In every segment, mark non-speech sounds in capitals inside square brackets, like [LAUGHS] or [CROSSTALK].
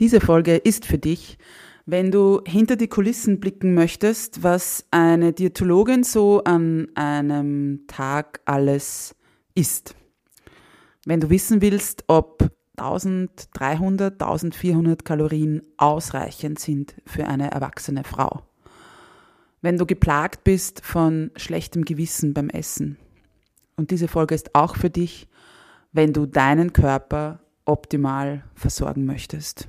Diese Folge ist für dich, wenn du hinter die Kulissen blicken möchtest, was eine Diätologin so an einem Tag alles isst. Wenn du wissen willst, ob 1300, 1400 Kalorien ausreichend sind für eine erwachsene Frau. Wenn du geplagt bist von schlechtem Gewissen beim Essen. Und diese Folge ist auch für dich, wenn du deinen Körper optimal versorgen möchtest.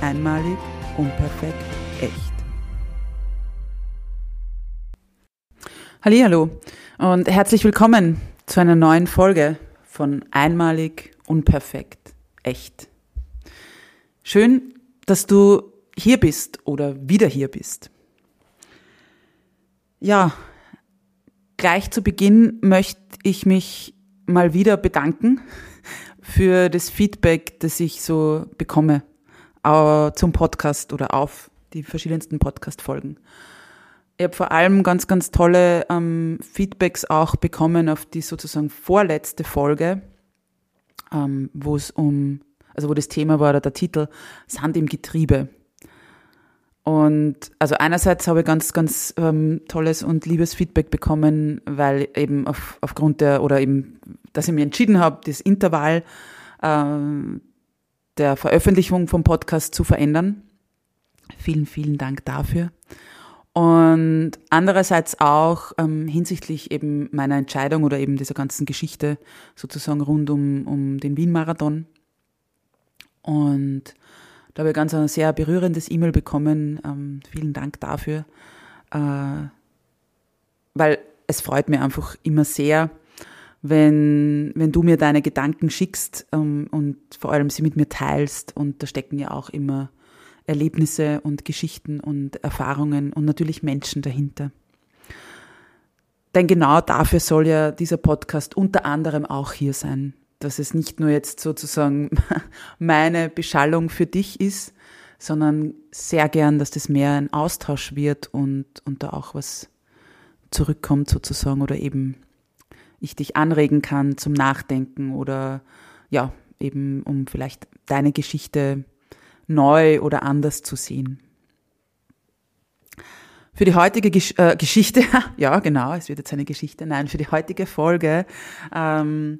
Einmalig, unperfekt, echt. Hallo und herzlich willkommen zu einer neuen Folge von Einmalig, unperfekt, echt. Schön, dass du hier bist oder wieder hier bist. Ja, gleich zu Beginn möchte ich mich mal wieder bedanken für das Feedback, das ich so bekomme zum Podcast oder auf die verschiedensten Podcast-Folgen. Ich habe vor allem ganz, ganz tolle ähm, Feedbacks auch bekommen auf die sozusagen vorletzte Folge, ähm, wo es um, also wo das Thema war oder der Titel Sand im Getriebe. Und also einerseits habe ich ganz, ganz ähm, tolles und liebes Feedback bekommen, weil eben auf, aufgrund der, oder eben, dass ich mir entschieden habe, das Intervall ähm, der Veröffentlichung vom Podcast zu verändern. Vielen, vielen Dank dafür. Und andererseits auch ähm, hinsichtlich eben meiner Entscheidung oder eben dieser ganzen Geschichte sozusagen rund um, um den Wien-Marathon. Und da habe ich ganz ein sehr berührendes E-Mail bekommen. Ähm, vielen Dank dafür. Äh, weil es freut mir einfach immer sehr, wenn, wenn du mir deine Gedanken schickst ähm, und vor allem sie mit mir teilst. Und da stecken ja auch immer Erlebnisse und Geschichten und Erfahrungen und natürlich Menschen dahinter. Denn genau dafür soll ja dieser Podcast unter anderem auch hier sein. Dass es nicht nur jetzt sozusagen [LAUGHS] meine Beschallung für dich ist, sondern sehr gern, dass das mehr ein Austausch wird und, und da auch was zurückkommt sozusagen oder eben ich dich anregen kann zum Nachdenken oder ja, eben um vielleicht deine Geschichte neu oder anders zu sehen. Für die heutige Gesch äh, Geschichte, [LAUGHS] ja genau, es wird jetzt eine Geschichte, nein, für die heutige Folge ähm,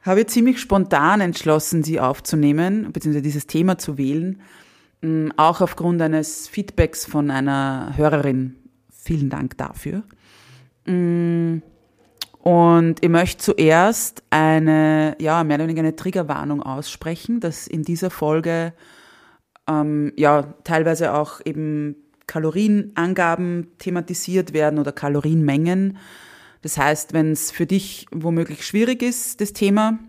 habe ich ziemlich spontan entschlossen, sie aufzunehmen, beziehungsweise dieses Thema zu wählen, ähm, auch aufgrund eines Feedbacks von einer Hörerin. Vielen Dank dafür. Ähm, und ich möchte zuerst eine, ja, mehr oder weniger eine Triggerwarnung aussprechen, dass in dieser Folge ähm, ja teilweise auch eben Kalorienangaben thematisiert werden oder Kalorienmengen. Das heißt, wenn es für dich womöglich schwierig ist, das Thema,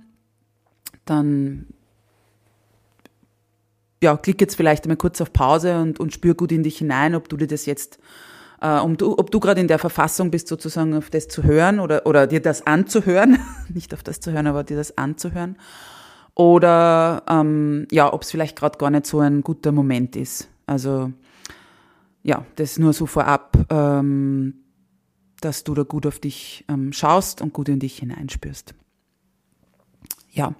dann ja, klick jetzt vielleicht einmal kurz auf Pause und, und spür gut in dich hinein, ob du dir das jetzt äh, um du, ob du gerade in der Verfassung bist, sozusagen auf das zu hören oder, oder dir das anzuhören, [LAUGHS] nicht auf das zu hören, aber dir das anzuhören. Oder ähm, ja, ob es vielleicht gerade gar nicht so ein guter Moment ist. Also ja, das nur so vorab, ähm, dass du da gut auf dich ähm, schaust und gut in dich hineinspürst. Ja,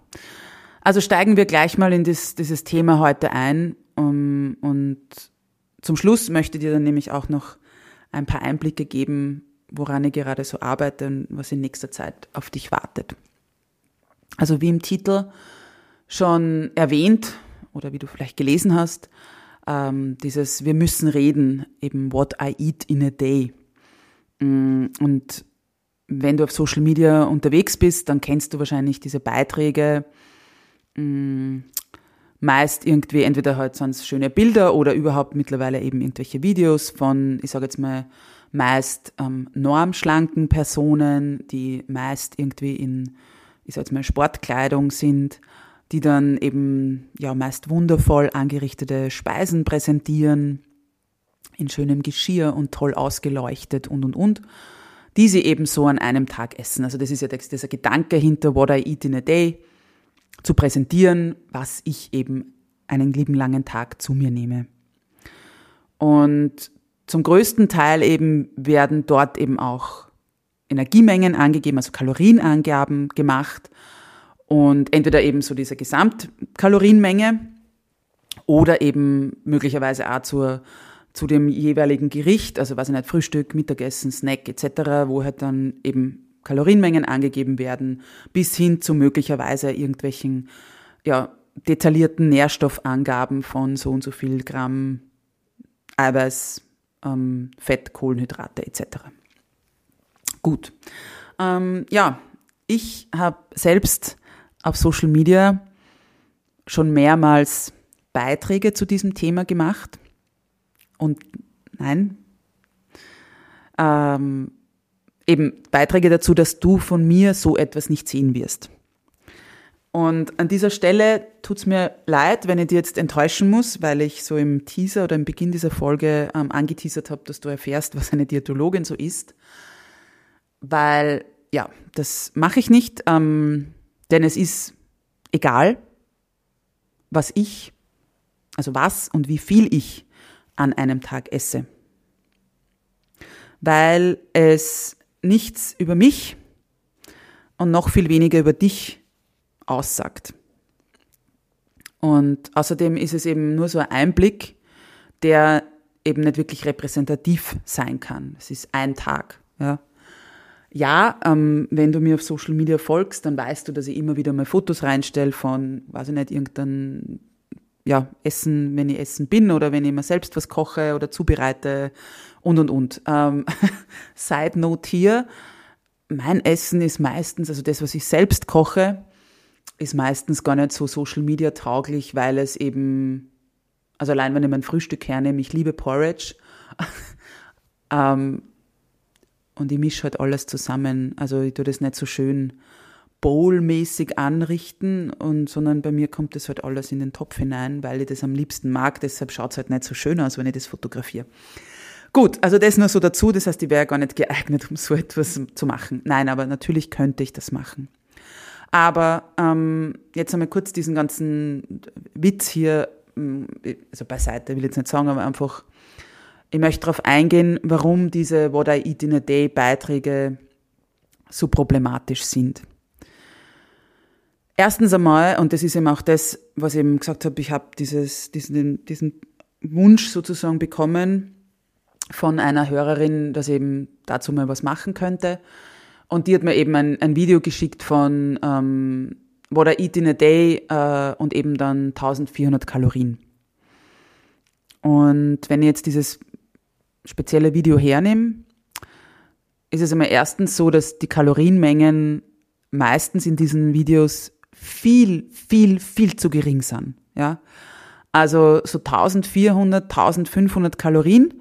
also steigen wir gleich mal in das, dieses Thema heute ein. Um, und zum Schluss möchte ich dir dann nämlich auch noch ein paar Einblicke geben, woran ich gerade so arbeite und was in nächster Zeit auf dich wartet. Also wie im Titel schon erwähnt oder wie du vielleicht gelesen hast, ähm, dieses Wir müssen reden, eben What I Eat in a Day. Mm, und wenn du auf Social Media unterwegs bist, dann kennst du wahrscheinlich diese Beiträge. Meist irgendwie, entweder halt sonst schöne Bilder oder überhaupt mittlerweile eben irgendwelche Videos von, ich sage jetzt mal, meist ähm, normschlanken Personen, die meist irgendwie in, ich sage jetzt mal, Sportkleidung sind, die dann eben ja meist wundervoll angerichtete Speisen präsentieren, in schönem Geschirr und toll ausgeleuchtet und und und die sie eben so an einem Tag essen. Also das ist ja dieser Gedanke hinter What I Eat in a Day, zu präsentieren, was ich eben einen lieben langen Tag zu mir nehme. Und zum größten Teil eben werden dort eben auch Energiemengen angegeben, also Kalorienangaben gemacht und entweder eben so diese Gesamtkalorienmenge oder eben möglicherweise auch zur zu dem jeweiligen Gericht, also was ich nicht, Frühstück, Mittagessen, Snack etc., wo halt dann eben Kalorienmengen angegeben werden, bis hin zu möglicherweise irgendwelchen ja, detaillierten Nährstoffangaben von so und so viel Gramm Eiweiß, ähm, Fett, Kohlenhydrate etc. Gut. Ähm, ja, ich habe selbst auf Social Media schon mehrmals Beiträge zu diesem Thema gemacht und nein, ähm, eben Beiträge dazu, dass du von mir so etwas nicht sehen wirst. Und an dieser Stelle tut es mir leid, wenn ich dir jetzt enttäuschen muss, weil ich so im Teaser oder im Beginn dieser Folge ähm, angeteasert habe, dass du erfährst, was eine Diätologin so ist. Weil, ja, das mache ich nicht, ähm, denn es ist egal, was ich, also was und wie viel ich an einem Tag esse. Weil es nichts über mich und noch viel weniger über dich aussagt. Und außerdem ist es eben nur so ein Einblick, der eben nicht wirklich repräsentativ sein kann. Es ist ein Tag. Ja, ja ähm, wenn du mir auf Social Media folgst, dann weißt du, dass ich immer wieder mal Fotos reinstelle von, weiß ich nicht, irgendeinem ja, Essen, wenn ich essen bin oder wenn ich mir selbst was koche oder zubereite und und und. Ähm, [LAUGHS] Side Note hier, mein Essen ist meistens, also das, was ich selbst koche, ist meistens gar nicht so Social Media tauglich, weil es eben, also allein wenn ich mein Frühstück hernehme, ich liebe Porridge. [LAUGHS] ähm, und ich mische halt alles zusammen. Also ich tue das nicht so schön bowlmäßig anrichten, und, sondern bei mir kommt das halt alles in den Topf hinein, weil ich das am liebsten mag. Deshalb schaut es halt nicht so schön aus, wenn ich das fotografiere. Gut, also das nur so dazu. Das heißt, ich wäre gar nicht geeignet, [LAUGHS] um so etwas zu machen. Nein, aber natürlich könnte ich das machen. Aber ähm, jetzt einmal kurz diesen ganzen Witz hier, mm, also beiseite, will ich jetzt nicht sagen, aber einfach, ich möchte darauf eingehen, warum diese What I Eat in a Day Beiträge so problematisch sind. Erstens einmal, und das ist eben auch das, was ich eben gesagt habe, ich habe dieses, diesen, diesen Wunsch sozusagen bekommen von einer Hörerin, dass eben dazu mal was machen könnte. Und die hat mir eben ein, ein Video geschickt von ähm, What I Eat in a Day äh, und eben dann 1400 Kalorien. Und wenn ich jetzt dieses spezielle Video hernehme, ist es einmal erstens so, dass die Kalorienmengen meistens in diesen Videos viel, viel, viel zu gering sind. Ja? Also so 1400, 1500 Kalorien,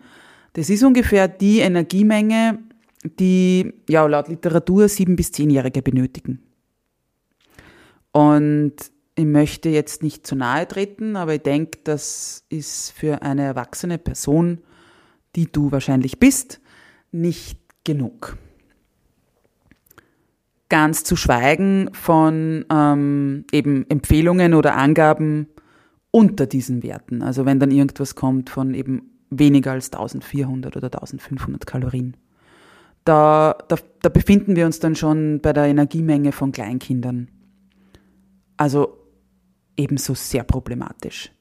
das ist ungefähr die Energiemenge, die ja laut Literatur sieben bis zehnjährige benötigen. Und ich möchte jetzt nicht zu nahe treten, aber ich denke, das ist für eine erwachsene Person, die du wahrscheinlich bist, nicht genug ganz zu schweigen von ähm, eben Empfehlungen oder Angaben unter diesen Werten. Also wenn dann irgendwas kommt von eben weniger als 1400 oder 1500 Kalorien. Da, da, da befinden wir uns dann schon bei der Energiemenge von Kleinkindern. Also ebenso sehr problematisch.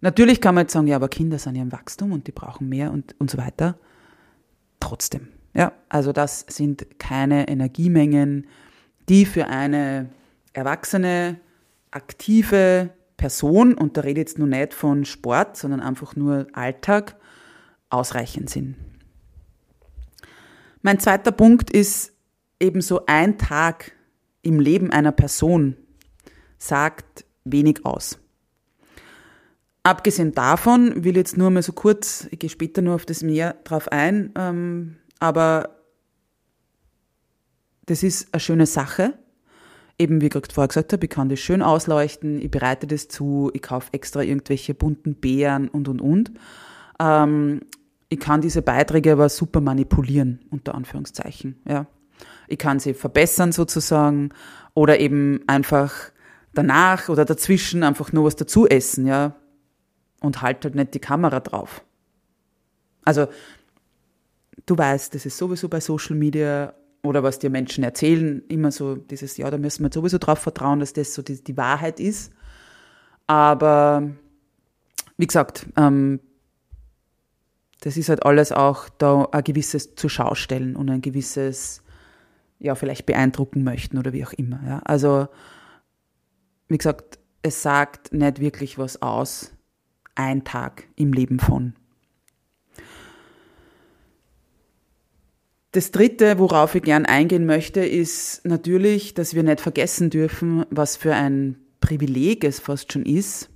Natürlich kann man jetzt sagen, ja, aber Kinder sind ja im Wachstum und die brauchen mehr und, und so weiter. Trotzdem. Ja, also das sind keine Energiemengen, die für eine erwachsene, aktive Person, und da rede ich jetzt nur nicht von Sport, sondern einfach nur Alltag, ausreichend sind. Mein zweiter Punkt ist ebenso ein Tag im Leben einer Person sagt wenig aus. Abgesehen davon will ich jetzt nur mal so kurz, ich gehe später nur auf das mehr drauf ein, ähm, aber das ist eine schöne Sache. Eben wie gerade vorher gesagt habe, ich kann das schön ausleuchten, ich bereite das zu, ich kaufe extra irgendwelche bunten Beeren und und und. Ähm, ich kann diese Beiträge aber super manipulieren, unter Anführungszeichen. Ja. Ich kann sie verbessern sozusagen oder eben einfach danach oder dazwischen einfach nur was dazu essen, ja und halt halt nicht die Kamera drauf. Also, du weißt, das ist sowieso bei Social Media oder was dir Menschen erzählen, immer so dieses, ja, da müssen wir sowieso darauf vertrauen, dass das so die, die Wahrheit ist. Aber wie gesagt, ähm, das ist halt alles auch da ein gewisses zur stellen und ein gewisses, ja, vielleicht beeindrucken möchten oder wie auch immer. Ja. Also, wie gesagt, es sagt nicht wirklich was aus, ein Tag im Leben von. Das Dritte, worauf ich gern eingehen möchte, ist natürlich, dass wir nicht vergessen dürfen, was für ein Privileg es fast schon ist,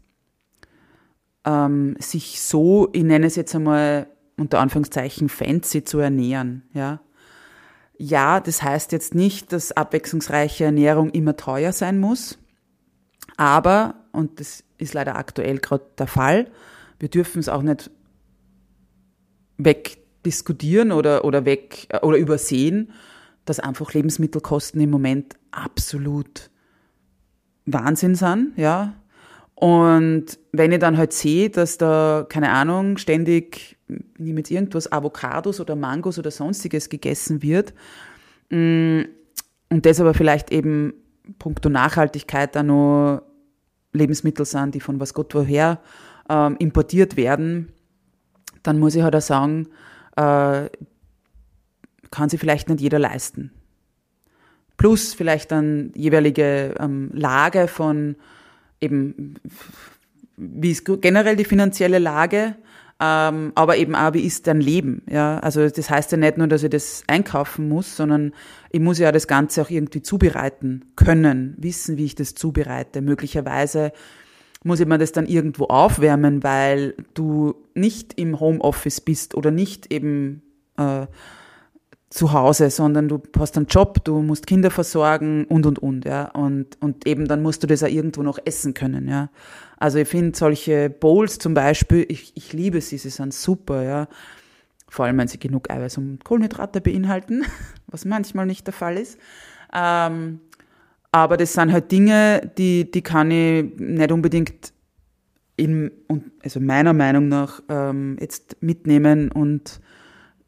ähm, sich so, ich nenne es jetzt einmal unter Anführungszeichen fancy zu ernähren. Ja, ja das heißt jetzt nicht, dass abwechslungsreiche Ernährung immer teuer sein muss, aber, und das ist leider aktuell gerade der Fall. Wir dürfen es auch nicht wegdiskutieren oder, oder weg oder übersehen, dass einfach Lebensmittelkosten im Moment absolut Wahnsinn sind, ja. Und wenn ich dann halt sehe, dass da, keine Ahnung, ständig, jetzt irgendwas, Avocados oder Mangos oder sonstiges gegessen wird, mm, und das aber vielleicht eben puncto Nachhaltigkeit dann noch Lebensmittel sind, die von was Gott woher ähm, importiert werden, dann muss ich halt auch sagen, äh, kann sich vielleicht nicht jeder leisten. Plus vielleicht dann jeweilige ähm, Lage von eben, wie ist generell die finanzielle Lage, ähm, aber eben auch, wie ist dein Leben? Ja, also das heißt ja nicht nur, dass ich das einkaufen muss, sondern ich muss ja das Ganze auch irgendwie zubereiten können, wissen, wie ich das zubereite. Möglicherweise muss ich mir das dann irgendwo aufwärmen, weil du nicht im Homeoffice bist oder nicht eben äh, zu Hause, sondern du hast einen Job, du musst Kinder versorgen und und und, ja. Und, und eben dann musst du das auch irgendwo noch essen können, ja. Also ich finde solche Bowls zum Beispiel, ich, ich liebe sie, sie sind super, ja. Vor allem, wenn sie genug Eiweiß und Kohlenhydrate beinhalten, [LAUGHS] was manchmal nicht der Fall ist. Ähm, aber das sind halt Dinge, die, die kann ich nicht unbedingt in, also meiner Meinung nach ähm, jetzt mitnehmen und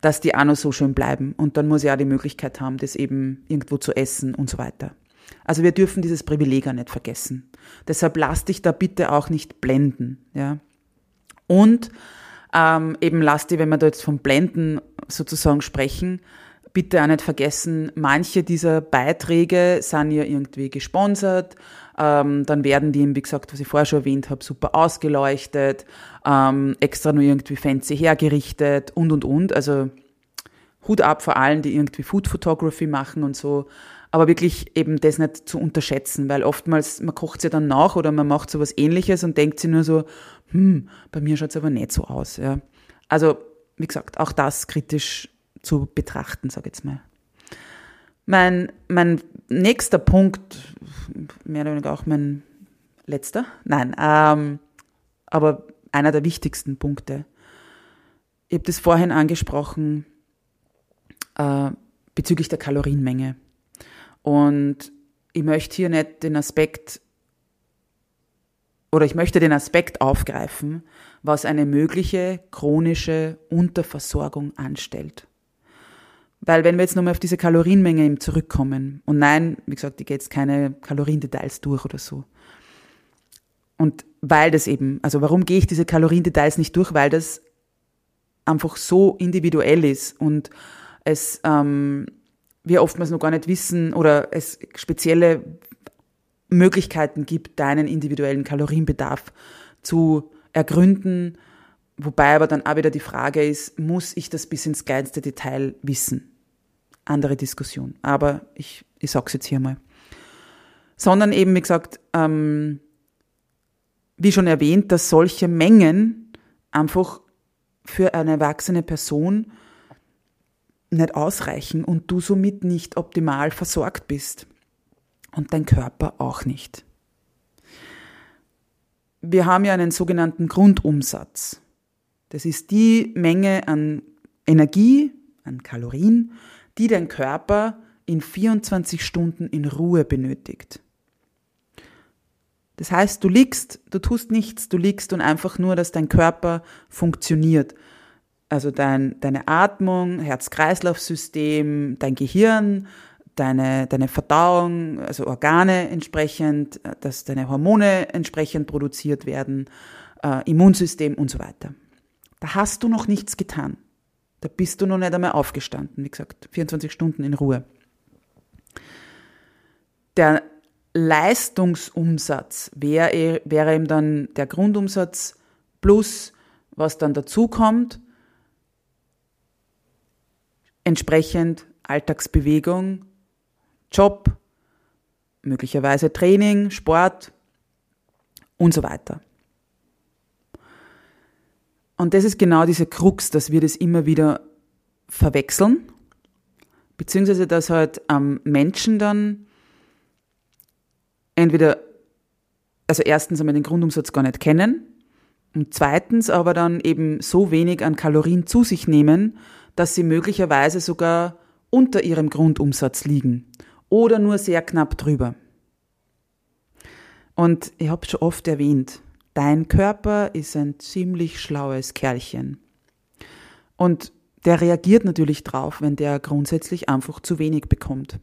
dass die auch noch so schön bleiben. Und dann muss ich auch die Möglichkeit haben, das eben irgendwo zu essen und so weiter. Also wir dürfen dieses Privileg auch nicht vergessen. Deshalb lass dich da bitte auch nicht blenden. Ja? Und ähm, eben lass dich, wenn wir da jetzt vom Blenden sozusagen sprechen, bitte auch nicht vergessen, manche dieser Beiträge sind ja irgendwie gesponsert. Ähm, dann werden die, wie gesagt, was ich vorher schon erwähnt habe, super ausgeleuchtet, ähm, extra nur irgendwie fancy hergerichtet und und und. Also Hut ab vor allen, die irgendwie Food Photography machen und so. Aber wirklich eben das nicht zu unterschätzen, weil oftmals, man kocht sie dann nach oder man macht so was ähnliches und denkt sich nur so, hm, bei mir schaut es aber nicht so aus. Ja. Also, wie gesagt, auch das kritisch zu betrachten, sage ich jetzt mal. Mein, mein nächster Punkt, mehr oder weniger auch mein letzter, nein, ähm, aber einer der wichtigsten Punkte. Ich habe das vorhin angesprochen äh, bezüglich der Kalorienmenge. Und ich möchte hier nicht den Aspekt oder ich möchte den Aspekt aufgreifen, was eine mögliche chronische Unterversorgung anstellt. Weil wenn wir jetzt nochmal auf diese Kalorienmenge eben zurückkommen, und nein, wie gesagt, ich gehe jetzt keine Kaloriendetails durch oder so. Und weil das eben, also warum gehe ich diese Kaloriendetails nicht durch? Weil das einfach so individuell ist und es ähm, wir oftmals noch gar nicht wissen oder es spezielle Möglichkeiten gibt, deinen individuellen Kalorienbedarf zu ergründen. Wobei aber dann auch wieder die Frage ist, muss ich das bis ins kleinste Detail wissen? Andere Diskussion. Aber ich, ich sag's jetzt hier mal. Sondern eben, wie gesagt, ähm, wie schon erwähnt, dass solche Mengen einfach für eine erwachsene Person nicht ausreichen und du somit nicht optimal versorgt bist. Und dein Körper auch nicht. Wir haben ja einen sogenannten Grundumsatz. Das ist die Menge an Energie, an Kalorien, die dein Körper in 24 Stunden in Ruhe benötigt. Das heißt, du liegst, du tust nichts, du liegst und einfach nur, dass dein Körper funktioniert. Also dein, deine Atmung, Herz-Kreislauf-System, dein Gehirn, deine, deine Verdauung, also Organe entsprechend, dass deine Hormone entsprechend produziert werden, äh, Immunsystem und so weiter. Da hast du noch nichts getan. Da bist du noch nicht einmal aufgestanden. Wie gesagt, 24 Stunden in Ruhe. Der Leistungsumsatz wäre, wäre eben dann der Grundumsatz plus, was dann dazukommt, entsprechend Alltagsbewegung, Job, möglicherweise Training, Sport und so weiter. Und das ist genau diese Krux, dass wir das immer wieder verwechseln, beziehungsweise dass halt am Menschen dann entweder, also erstens einmal den Grundumsatz gar nicht kennen und zweitens aber dann eben so wenig an Kalorien zu sich nehmen, dass sie möglicherweise sogar unter ihrem Grundumsatz liegen oder nur sehr knapp drüber. Und ich habe schon oft erwähnt, dein Körper ist ein ziemlich schlaues Kerlchen. Und der reagiert natürlich drauf, wenn der grundsätzlich einfach zu wenig bekommt.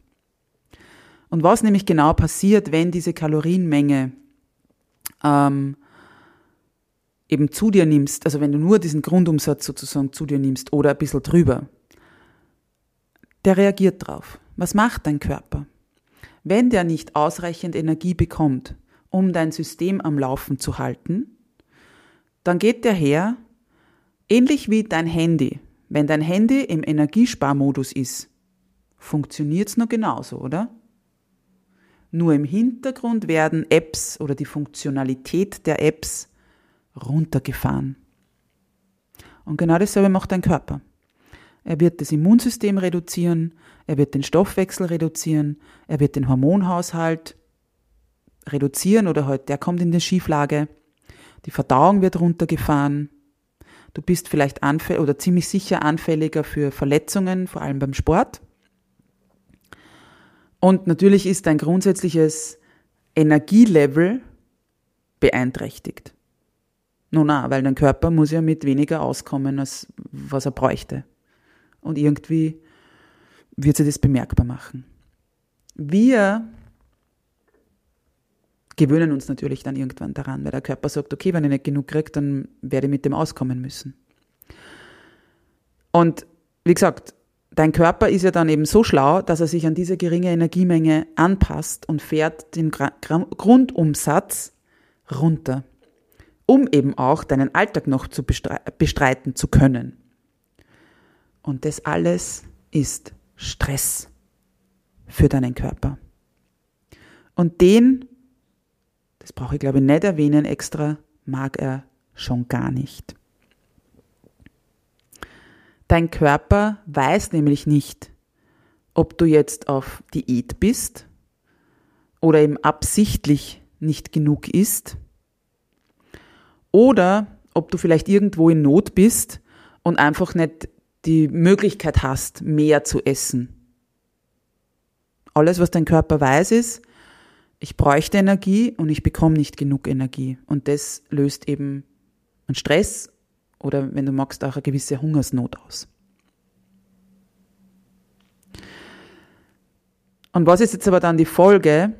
Und was nämlich genau passiert, wenn diese Kalorienmenge ähm, eben zu dir nimmst, also wenn du nur diesen Grundumsatz sozusagen zu dir nimmst oder ein bisschen drüber, der reagiert drauf. Was macht dein Körper? Wenn der nicht ausreichend Energie bekommt, um dein System am Laufen zu halten, dann geht der her, ähnlich wie dein Handy. Wenn dein Handy im Energiesparmodus ist, funktioniert's nur genauso, oder? Nur im Hintergrund werden Apps oder die Funktionalität der Apps runtergefahren. Und genau dasselbe macht dein Körper. Er wird das Immunsystem reduzieren, er wird den Stoffwechsel reduzieren, er wird den Hormonhaushalt reduzieren oder halt der kommt in die Schieflage. Die Verdauung wird runtergefahren. Du bist vielleicht anfällig oder ziemlich sicher anfälliger für Verletzungen, vor allem beim Sport. Und natürlich ist dein grundsätzliches Energielevel beeinträchtigt. Nun, na, weil dein Körper muss ja mit weniger auskommen, als was er bräuchte. Und irgendwie wird sich das bemerkbar machen. Wir gewöhnen uns natürlich dann irgendwann daran, weil der Körper sagt, okay, wenn ich nicht genug kriege, dann werde ich mit dem auskommen müssen. Und wie gesagt, dein Körper ist ja dann eben so schlau, dass er sich an diese geringe Energiemenge anpasst und fährt den Grundumsatz runter, um eben auch deinen Alltag noch zu bestreiten zu können. Und das alles ist Stress für deinen Körper. Und den, das brauche ich glaube ich nicht erwähnen extra, mag er schon gar nicht. Dein Körper weiß nämlich nicht, ob du jetzt auf Diät bist oder eben absichtlich nicht genug isst oder ob du vielleicht irgendwo in Not bist und einfach nicht die Möglichkeit hast, mehr zu essen. Alles, was dein Körper weiß, ist, ich bräuchte Energie und ich bekomme nicht genug Energie. Und das löst eben einen Stress oder wenn du magst, auch eine gewisse Hungersnot aus. Und was ist jetzt aber dann die Folge,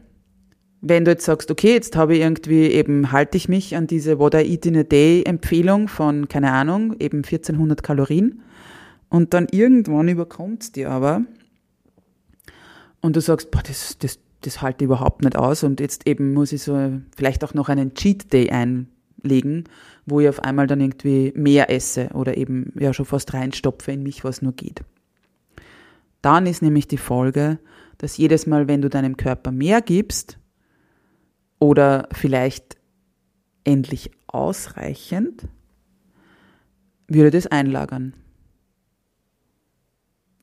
wenn du jetzt sagst, okay, jetzt habe ich irgendwie eben, halte ich mich an diese What I Eat in a Day Empfehlung von, keine Ahnung, eben 1400 Kalorien und dann irgendwann überkommt es dir aber und du sagst, boah, das, das, das halte ich überhaupt nicht aus und jetzt eben muss ich so vielleicht auch noch einen Cheat Day einlegen, wo ich auf einmal dann irgendwie mehr esse oder eben ja schon fast reinstopfe in mich, was nur geht. Dann ist nämlich die Folge, dass jedes Mal, wenn du deinem Körper mehr gibst oder vielleicht endlich ausreichend, würde das einlagern.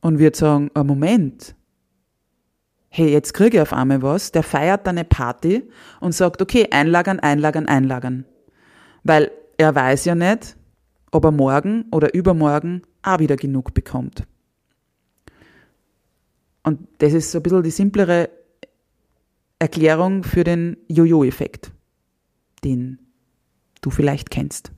Und wird sagen, ein Moment, hey, jetzt kriege ich auf einmal was, der feiert dann eine Party und sagt, okay, einlagern, einlagern, einlagern. Weil er weiß ja nicht, ob er morgen oder übermorgen auch wieder genug bekommt. Und das ist so ein bisschen die simplere Erklärung für den Jojo-Effekt, den du vielleicht kennst.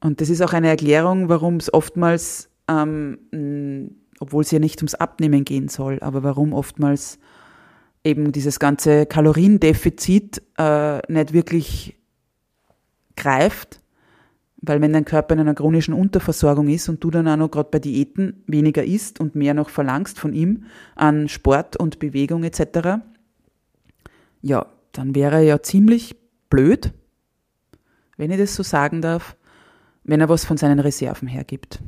Und das ist auch eine Erklärung, warum es oftmals, ähm, obwohl es ja nicht ums Abnehmen gehen soll, aber warum oftmals eben dieses ganze Kaloriendefizit äh, nicht wirklich greift, weil wenn dein Körper in einer chronischen Unterversorgung ist und du dann auch noch gerade bei Diäten weniger isst und mehr noch verlangst von ihm an Sport und Bewegung etc., ja, dann wäre ja ziemlich blöd, wenn ich das so sagen darf, wenn er was von seinen Reserven hergibt.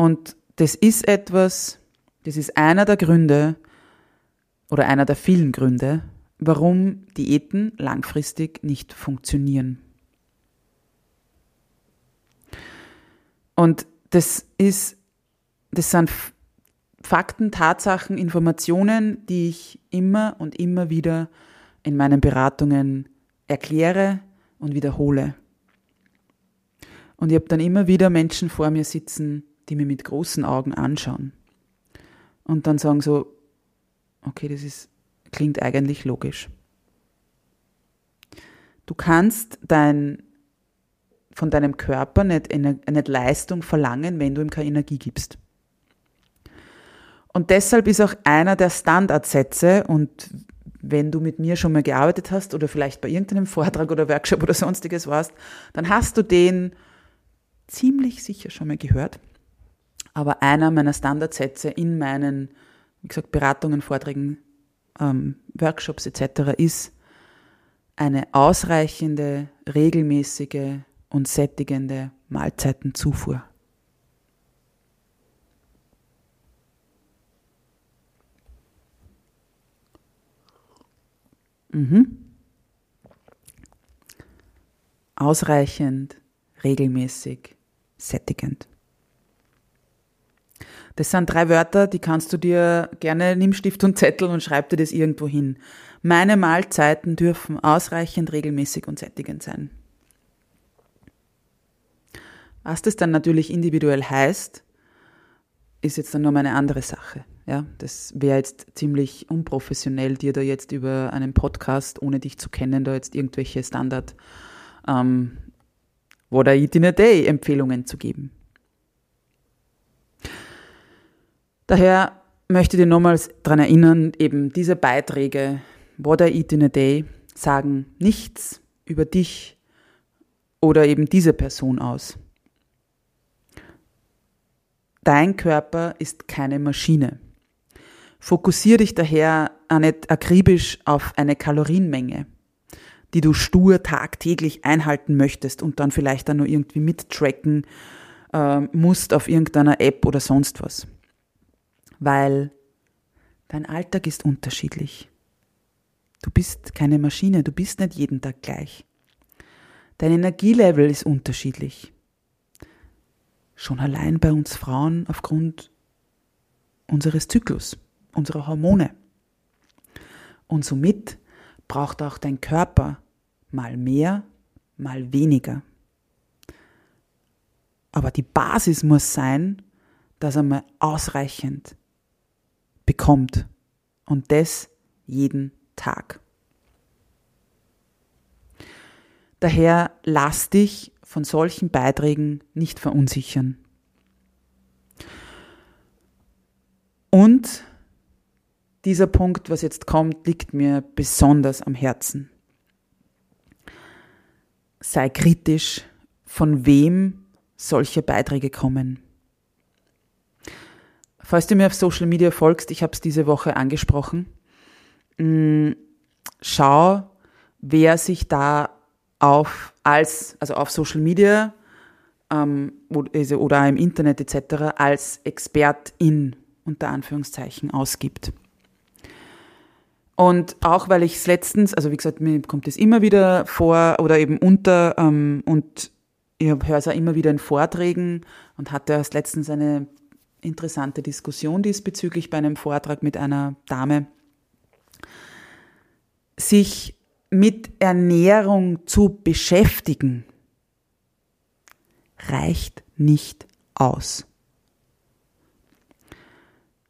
Und das ist etwas, das ist einer der Gründe oder einer der vielen Gründe, warum Diäten langfristig nicht funktionieren. Und das ist, das sind Fakten, Tatsachen, Informationen, die ich immer und immer wieder in meinen Beratungen erkläre und wiederhole. Und ich habe dann immer wieder Menschen vor mir sitzen, die mir mit großen Augen anschauen und dann sagen so, okay, das ist, klingt eigentlich logisch. Du kannst dein, von deinem Körper nicht, nicht Leistung verlangen, wenn du ihm keine Energie gibst. Und deshalb ist auch einer der Standardsätze und wenn du mit mir schon mal gearbeitet hast oder vielleicht bei irgendeinem Vortrag oder Workshop oder sonstiges warst, dann hast du den ziemlich sicher schon mal gehört. Aber einer meiner Standardsätze in meinen, wie gesagt, Beratungen, Vorträgen, ähm, Workshops etc. ist eine ausreichende, regelmäßige und sättigende Mahlzeitenzufuhr. Mhm. Ausreichend, regelmäßig, sättigend. Das sind drei Wörter, die kannst du dir gerne nimm Stift und Zettel und schreib dir das irgendwo hin. Meine Mahlzeiten dürfen ausreichend, regelmäßig und sättigend sein. Was das dann natürlich individuell heißt, ist jetzt dann nochmal eine andere Sache. Ja, das wäre jetzt ziemlich unprofessionell, dir da jetzt über einen Podcast, ohne dich zu kennen, da jetzt irgendwelche Standard ähm, What I Eat in a Day Empfehlungen zu geben. Daher möchte ich dir nochmals daran erinnern, eben diese Beiträge What I Eat in a Day sagen nichts über dich oder eben diese Person aus. Dein Körper ist keine Maschine. Fokussiere dich daher nicht akribisch auf eine Kalorienmenge, die du stur tagtäglich einhalten möchtest und dann vielleicht dann nur irgendwie mittracken äh, musst auf irgendeiner App oder sonst was. Weil dein Alltag ist unterschiedlich. Du bist keine Maschine, du bist nicht jeden Tag gleich. Dein Energielevel ist unterschiedlich. Schon allein bei uns Frauen aufgrund unseres Zyklus unsere Hormone. Und somit braucht auch dein Körper mal mehr, mal weniger. Aber die Basis muss sein, dass er mal ausreichend bekommt. Und das jeden Tag. Daher lass dich von solchen Beiträgen nicht verunsichern. Und dieser Punkt, was jetzt kommt, liegt mir besonders am Herzen. Sei kritisch, von wem solche Beiträge kommen. Falls du mir auf Social Media folgst, ich habe es diese Woche angesprochen, mm, schau, wer sich da auf als, also auf Social Media ähm, also, oder im Internet etc. als Expertin unter Anführungszeichen ausgibt. Und auch weil ich es letztens, also wie gesagt, mir kommt es immer wieder vor oder eben unter ähm, und ich höre es auch immer wieder in Vorträgen und hatte erst letztens eine interessante Diskussion diesbezüglich bei einem Vortrag mit einer Dame, sich mit Ernährung zu beschäftigen, reicht nicht aus.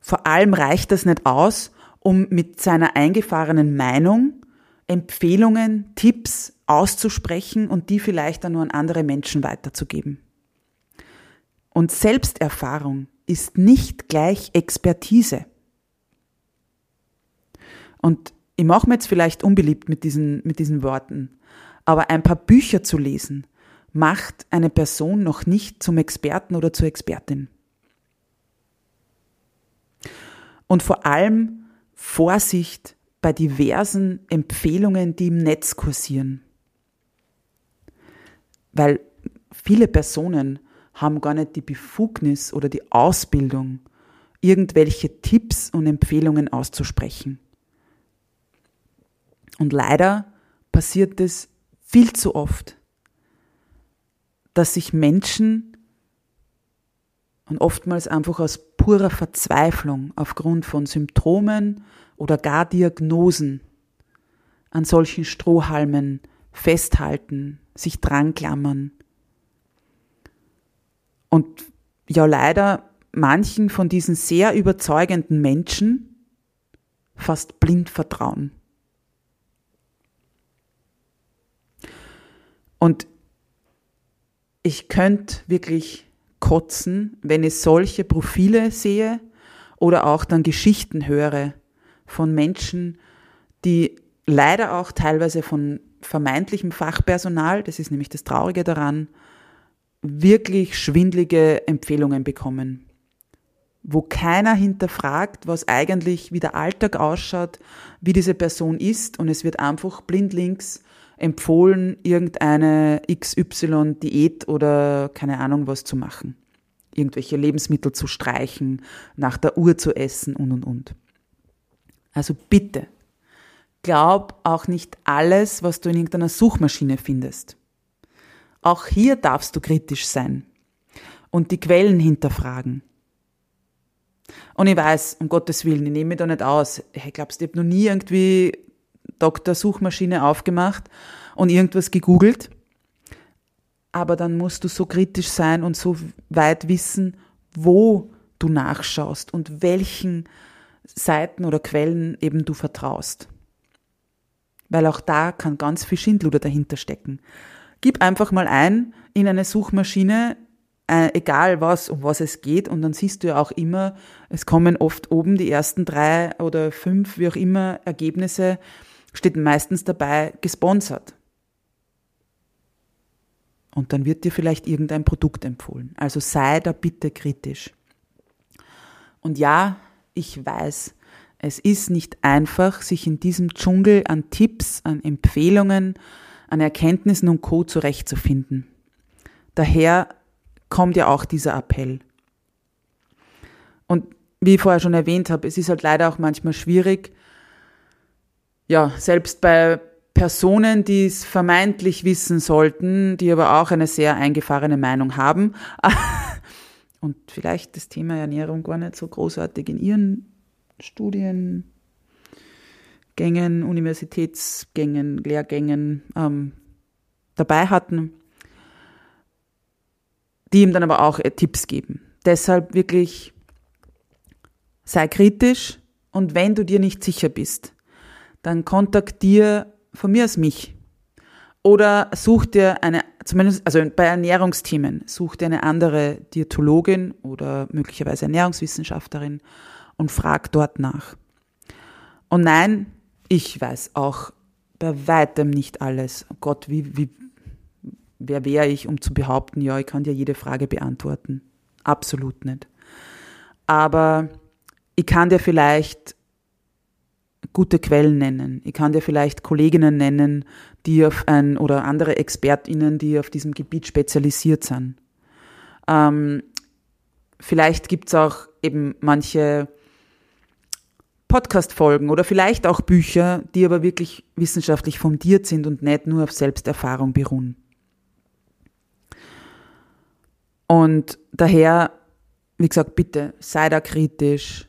Vor allem reicht das nicht aus, um mit seiner eingefahrenen Meinung Empfehlungen, Tipps auszusprechen und die vielleicht dann nur an andere Menschen weiterzugeben. Und Selbsterfahrung ist nicht gleich Expertise. Und ich mache mir jetzt vielleicht unbeliebt mit diesen, mit diesen Worten, aber ein paar Bücher zu lesen macht eine Person noch nicht zum Experten oder zur Expertin. Und vor allem Vorsicht bei diversen Empfehlungen, die im Netz kursieren. Weil viele Personen haben gar nicht die Befugnis oder die Ausbildung, irgendwelche Tipps und Empfehlungen auszusprechen. Und leider passiert es viel zu oft, dass sich Menschen und oftmals einfach aus purer Verzweiflung aufgrund von Symptomen oder gar Diagnosen an solchen Strohhalmen festhalten, sich dranklammern. Und ja leider manchen von diesen sehr überzeugenden Menschen fast blind vertrauen. Und ich könnte wirklich kotzen, wenn ich solche Profile sehe oder auch dann Geschichten höre von Menschen, die leider auch teilweise von vermeintlichem Fachpersonal, das ist nämlich das Traurige daran, wirklich schwindlige Empfehlungen bekommen, wo keiner hinterfragt, was eigentlich wie der Alltag ausschaut, wie diese Person ist und es wird einfach blindlings empfohlen, irgendeine XY-Diät oder keine Ahnung was zu machen. Irgendwelche Lebensmittel zu streichen, nach der Uhr zu essen und und und. Also bitte, glaub auch nicht alles, was du in irgendeiner Suchmaschine findest. Auch hier darfst du kritisch sein und die Quellen hinterfragen. Und ich weiß, um Gottes Willen, ich nehme mich da nicht aus. Ich glaubst, ich habe noch nie irgendwie Doktor Suchmaschine aufgemacht und irgendwas gegoogelt. Aber dann musst du so kritisch sein und so weit wissen, wo du nachschaust und welchen Seiten oder Quellen eben du vertraust. Weil auch da kann ganz viel Schindluder dahinter stecken. Gib einfach mal ein in eine Suchmaschine, äh, egal was, um was es geht, und dann siehst du ja auch immer, es kommen oft oben die ersten drei oder fünf, wie auch immer, Ergebnisse, steht meistens dabei gesponsert. Und dann wird dir vielleicht irgendein Produkt empfohlen. Also sei da bitte kritisch. Und ja, ich weiß, es ist nicht einfach, sich in diesem Dschungel an Tipps, an Empfehlungen, an Erkenntnissen und Co. zurechtzufinden. Daher kommt ja auch dieser Appell. Und wie ich vorher schon erwähnt habe, es ist halt leider auch manchmal schwierig, ja, selbst bei Personen, die es vermeintlich wissen sollten, die aber auch eine sehr eingefahrene Meinung haben [LAUGHS] und vielleicht das Thema Ernährung gar nicht so großartig in ihren Studiengängen, Universitätsgängen, Lehrgängen ähm, dabei hatten, die ihm dann aber auch äh, Tipps geben. Deshalb wirklich sei kritisch und wenn du dir nicht sicher bist, dann kontaktier von mir aus mich. Oder such dir eine, zumindest, also bei Ernährungsthemen, such dir eine andere Diätologin oder möglicherweise Ernährungswissenschaftlerin und frag dort nach. Und nein, ich weiß auch bei weitem nicht alles. Oh Gott, wie, wie, wer wäre ich, um zu behaupten, ja, ich kann dir jede Frage beantworten? Absolut nicht. aber ich kann dir vielleicht gute Quellen nennen. Ich kann dir vielleicht Kolleginnen nennen, die auf ein oder andere ExpertInnen, die auf diesem Gebiet spezialisiert sind. Ähm, vielleicht gibt's auch eben manche Podcast-Folgen oder vielleicht auch Bücher, die aber wirklich wissenschaftlich fundiert sind und nicht nur auf Selbsterfahrung beruhen. Und daher, wie gesagt, bitte sei da kritisch.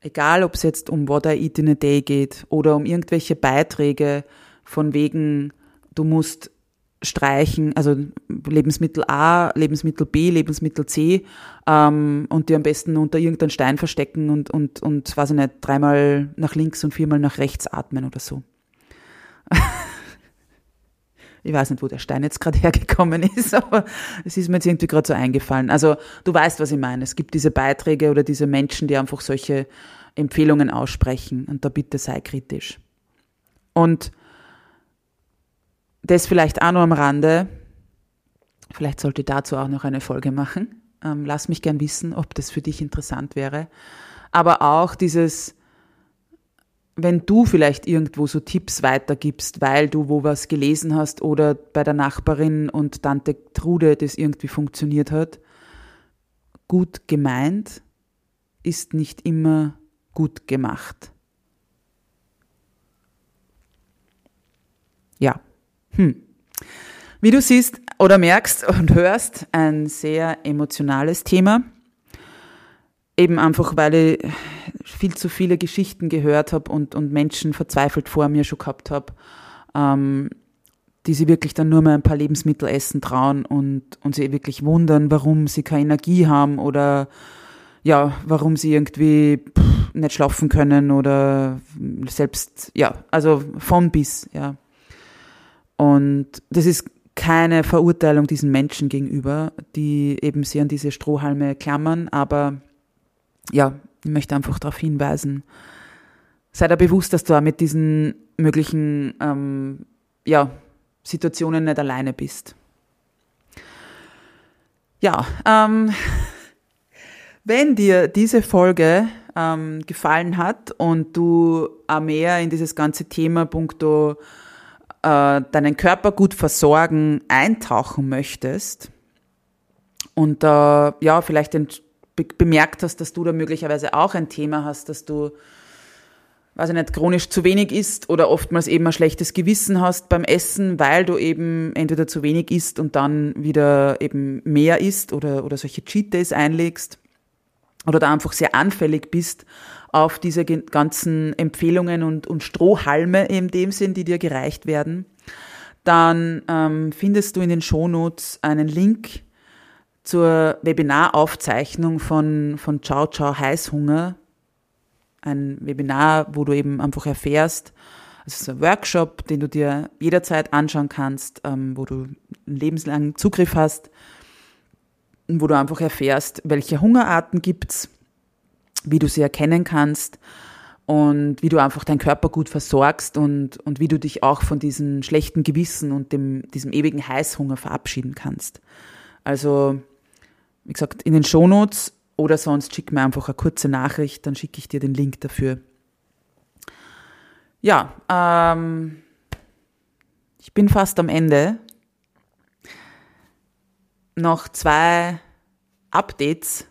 Egal, ob es jetzt um What I Eat in a Day geht oder um irgendwelche Beiträge von wegen, du musst streichen, also Lebensmittel A, Lebensmittel B, Lebensmittel C ähm, und die am besten unter irgendeinen Stein verstecken und, und, und, weiß ich nicht, dreimal nach links und viermal nach rechts atmen oder so. [LAUGHS] ich weiß nicht, wo der Stein jetzt gerade [LAUGHS] hergekommen ist, aber es ist mir jetzt irgendwie gerade so eingefallen. Also du weißt, was ich meine. Es gibt diese Beiträge oder diese Menschen, die einfach solche Empfehlungen aussprechen und da bitte sei kritisch. Und das vielleicht auch nur am Rande. Vielleicht sollte ich dazu auch noch eine Folge machen. Ähm, lass mich gern wissen, ob das für dich interessant wäre. Aber auch dieses, wenn du vielleicht irgendwo so Tipps weitergibst, weil du wo was gelesen hast oder bei der Nachbarin und Tante Trude das irgendwie funktioniert hat, gut gemeint ist nicht immer gut gemacht. Ja. Hm. Wie du siehst oder merkst und hörst, ein sehr emotionales Thema. Eben einfach, weil ich viel zu viele Geschichten gehört habe und, und Menschen verzweifelt vor mir schon gehabt habe, ähm, die sie wirklich dann nur mal ein paar Lebensmittel essen trauen und, und sie wirklich wundern, warum sie keine Energie haben oder ja, warum sie irgendwie pff, nicht schlafen können oder selbst, ja, also von bis, ja. Und das ist keine Verurteilung diesen Menschen gegenüber, die eben sehr an diese Strohhalme klammern, aber ja, ich möchte einfach darauf hinweisen, sei dir bewusst, dass du auch mit diesen möglichen ähm, ja, Situationen nicht alleine bist. Ja, ähm, [LAUGHS] wenn dir diese Folge ähm, gefallen hat und du auch mehr in dieses ganze Thema punkto äh, deinen Körper gut versorgen, eintauchen möchtest und äh, ja, vielleicht be bemerkt hast, dass du da möglicherweise auch ein Thema hast, dass du, weiß ich nicht, chronisch zu wenig isst oder oftmals eben ein schlechtes Gewissen hast beim Essen, weil du eben entweder zu wenig isst und dann wieder eben mehr isst oder, oder solche Cheat Days einlegst oder da einfach sehr anfällig bist auf diese ganzen Empfehlungen und, und Strohhalme in dem Sinn, die dir gereicht werden, dann ähm, findest du in den Shownotes einen Link zur Webinaraufzeichnung von, von Ciao Ciao Heißhunger. Ein Webinar, wo du eben einfach erfährst, es ist ein Workshop, den du dir jederzeit anschauen kannst, ähm, wo du einen lebenslangen Zugriff hast, wo du einfach erfährst, welche Hungerarten gibt's wie du sie erkennen kannst und wie du einfach deinen Körper gut versorgst und, und wie du dich auch von diesem schlechten Gewissen und dem, diesem ewigen Heißhunger verabschieden kannst. Also, wie gesagt, in den Shownotes oder sonst schick mir einfach eine kurze Nachricht, dann schicke ich dir den Link dafür. Ja, ähm, ich bin fast am Ende. Noch zwei Updates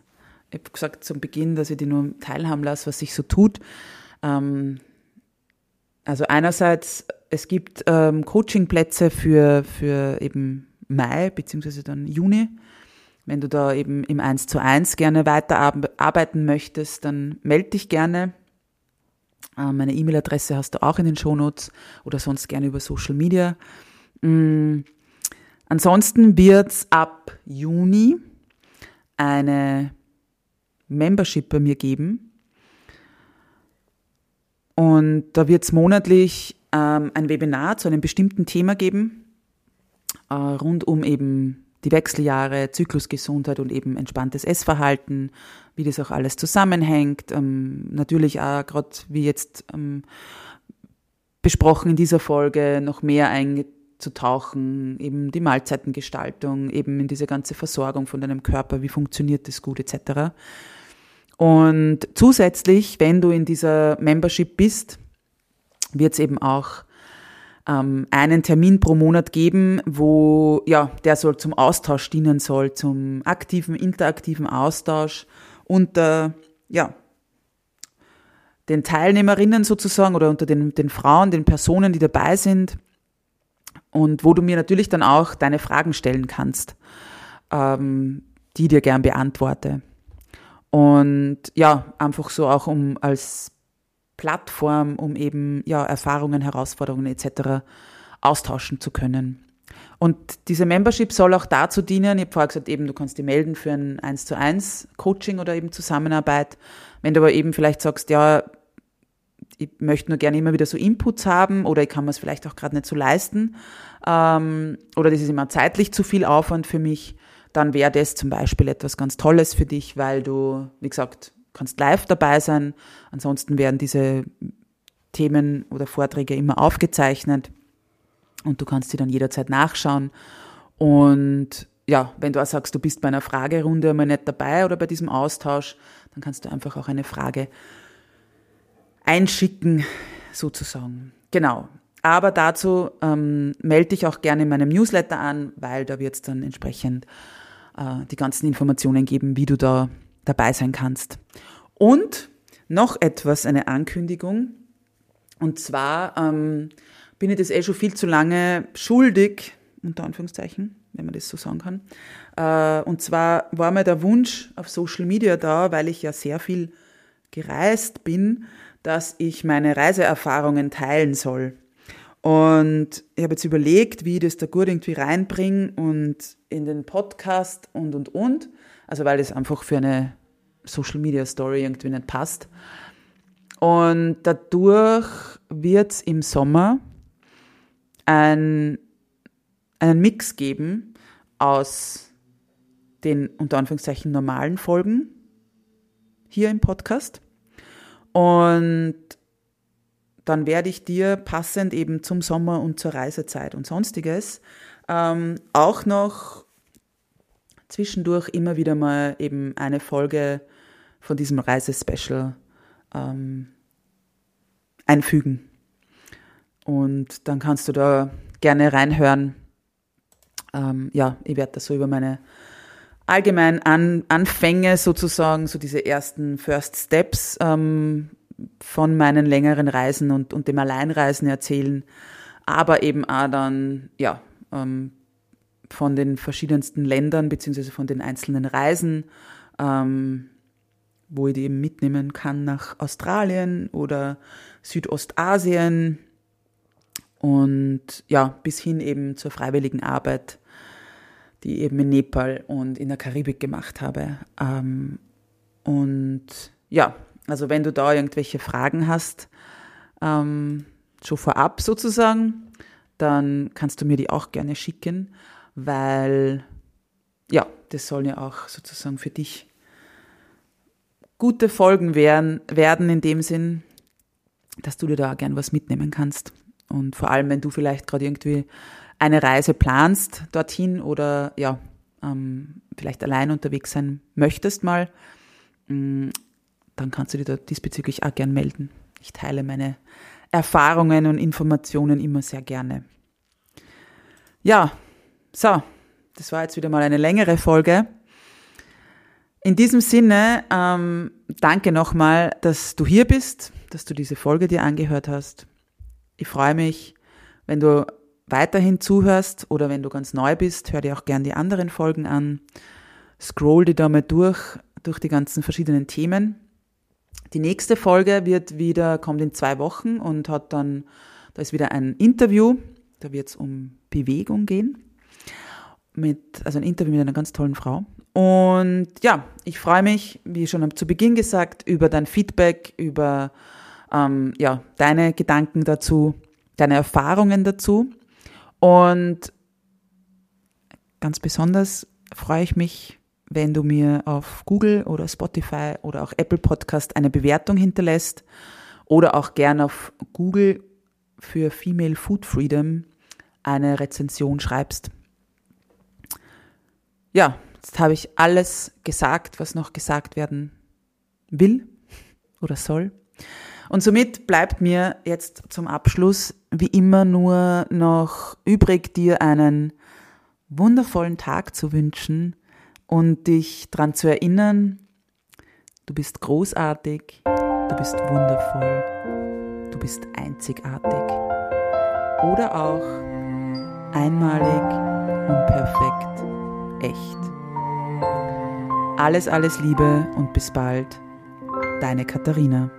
ich habe gesagt zum Beginn, dass ich die nur teilhaben lasse, was sich so tut. Ähm, also einerseits, es gibt ähm, Coachingplätze für, für eben Mai beziehungsweise dann Juni. Wenn du da eben im 1 zu 1 gerne weiterarbeiten möchtest, dann melde dich gerne. Äh, meine E-Mail-Adresse hast du auch in den Shownotes oder sonst gerne über Social Media. Ansonsten wird's ab Juni eine Membership bei mir geben. Und da wird es monatlich ähm, ein Webinar zu einem bestimmten Thema geben, äh, rund um eben die Wechseljahre, Zyklusgesundheit und eben entspanntes Essverhalten, wie das auch alles zusammenhängt. Ähm, natürlich auch gerade wie jetzt ähm, besprochen in dieser Folge noch mehr einzutauchen, eben die Mahlzeitengestaltung, eben in diese ganze Versorgung von deinem Körper, wie funktioniert das gut etc. Und zusätzlich, wenn du in dieser Membership bist, wird es eben auch ähm, einen Termin pro Monat geben, wo, ja, der soll zum Austausch dienen soll, zum aktiven, interaktiven Austausch unter, ja, den Teilnehmerinnen sozusagen oder unter den, den Frauen, den Personen, die dabei sind und wo du mir natürlich dann auch deine Fragen stellen kannst, ähm, die dir gern beantworte. Und ja, einfach so auch um als Plattform, um eben ja Erfahrungen, Herausforderungen etc. austauschen zu können. Und diese Membership soll auch dazu dienen, ich habe vorher gesagt, eben du kannst dich melden für ein 1 zu 1 Coaching oder eben Zusammenarbeit. Wenn du aber eben vielleicht sagst, ja, ich möchte nur gerne immer wieder so Inputs haben oder ich kann mir es vielleicht auch gerade nicht so leisten ähm, oder das ist immer zeitlich zu viel Aufwand für mich, dann wäre das zum Beispiel etwas ganz Tolles für dich, weil du, wie gesagt, kannst live dabei sein. Ansonsten werden diese Themen oder Vorträge immer aufgezeichnet und du kannst sie dann jederzeit nachschauen. Und ja, wenn du auch sagst, du bist bei einer Fragerunde einmal nicht dabei oder bei diesem Austausch, dann kannst du einfach auch eine Frage einschicken, sozusagen. Genau. Aber dazu ähm, melde dich auch gerne in meinem Newsletter an, weil da wird es dann entsprechend äh, die ganzen Informationen geben, wie du da dabei sein kannst. Und noch etwas, eine Ankündigung. Und zwar ähm, bin ich das eh schon viel zu lange schuldig, unter Anführungszeichen, wenn man das so sagen kann. Äh, und zwar war mir der Wunsch auf Social Media da, weil ich ja sehr viel gereist bin, dass ich meine Reiseerfahrungen teilen soll. Und ich habe jetzt überlegt, wie ich das da gut irgendwie reinbringe und in den Podcast und, und, und. Also weil das einfach für eine Social Media Story irgendwie nicht passt. Und dadurch wird es im Sommer ein, einen Mix geben aus den unter Anführungszeichen normalen Folgen hier im Podcast und dann werde ich dir passend eben zum Sommer und zur Reisezeit und sonstiges ähm, auch noch zwischendurch immer wieder mal eben eine Folge von diesem Reisespecial ähm, einfügen. Und dann kannst du da gerne reinhören. Ähm, ja, ich werde da so über meine allgemein An Anfänge sozusagen, so diese ersten First Steps ähm, von meinen längeren Reisen und, und dem Alleinreisen erzählen, aber eben auch dann, ja, ähm, von den verschiedensten Ländern beziehungsweise von den einzelnen Reisen, ähm, wo ich die eben mitnehmen kann nach Australien oder Südostasien und ja, bis hin eben zur freiwilligen Arbeit die ich eben in Nepal und in der Karibik gemacht habe. Ähm, und ja, also wenn du da irgendwelche Fragen hast, ähm, schon vorab sozusagen, dann kannst du mir die auch gerne schicken, weil ja, das sollen ja auch sozusagen für dich gute Folgen werden, werden in dem Sinn, dass du dir da gern was mitnehmen kannst. Und vor allem, wenn du vielleicht gerade irgendwie eine Reise planst dorthin oder ja, ähm, vielleicht allein unterwegs sein möchtest mal, mm, dann kannst du dir diesbezüglich auch gern melden. Ich teile meine Erfahrungen und Informationen immer sehr gerne. Ja, so, das war jetzt wieder mal eine längere Folge. In diesem Sinne, ähm, danke nochmal, dass du hier bist, dass du diese Folge dir angehört hast. Ich freue mich, wenn du weiterhin zuhörst oder wenn du ganz neu bist, hör dir auch gern die anderen Folgen an. Scroll die da mal durch, durch die ganzen verschiedenen Themen. Die nächste Folge wird wieder, kommt in zwei Wochen und hat dann, da ist wieder ein Interview. Da wird es um Bewegung gehen. Mit, also ein Interview mit einer ganz tollen Frau. Und ja, ich freue mich, wie schon zu Beginn gesagt, über dein Feedback, über ähm, ja, deine Gedanken dazu, deine Erfahrungen dazu. Und ganz besonders freue ich mich, wenn du mir auf Google oder Spotify oder auch Apple Podcast eine Bewertung hinterlässt oder auch gern auf Google für Female Food Freedom eine Rezension schreibst. Ja, jetzt habe ich alles gesagt, was noch gesagt werden will oder soll. Und somit bleibt mir jetzt zum Abschluss wie immer nur noch übrig, dir einen wundervollen Tag zu wünschen und dich daran zu erinnern, du bist großartig, du bist wundervoll, du bist einzigartig oder auch einmalig und perfekt, echt. Alles, alles Liebe und bis bald, deine Katharina.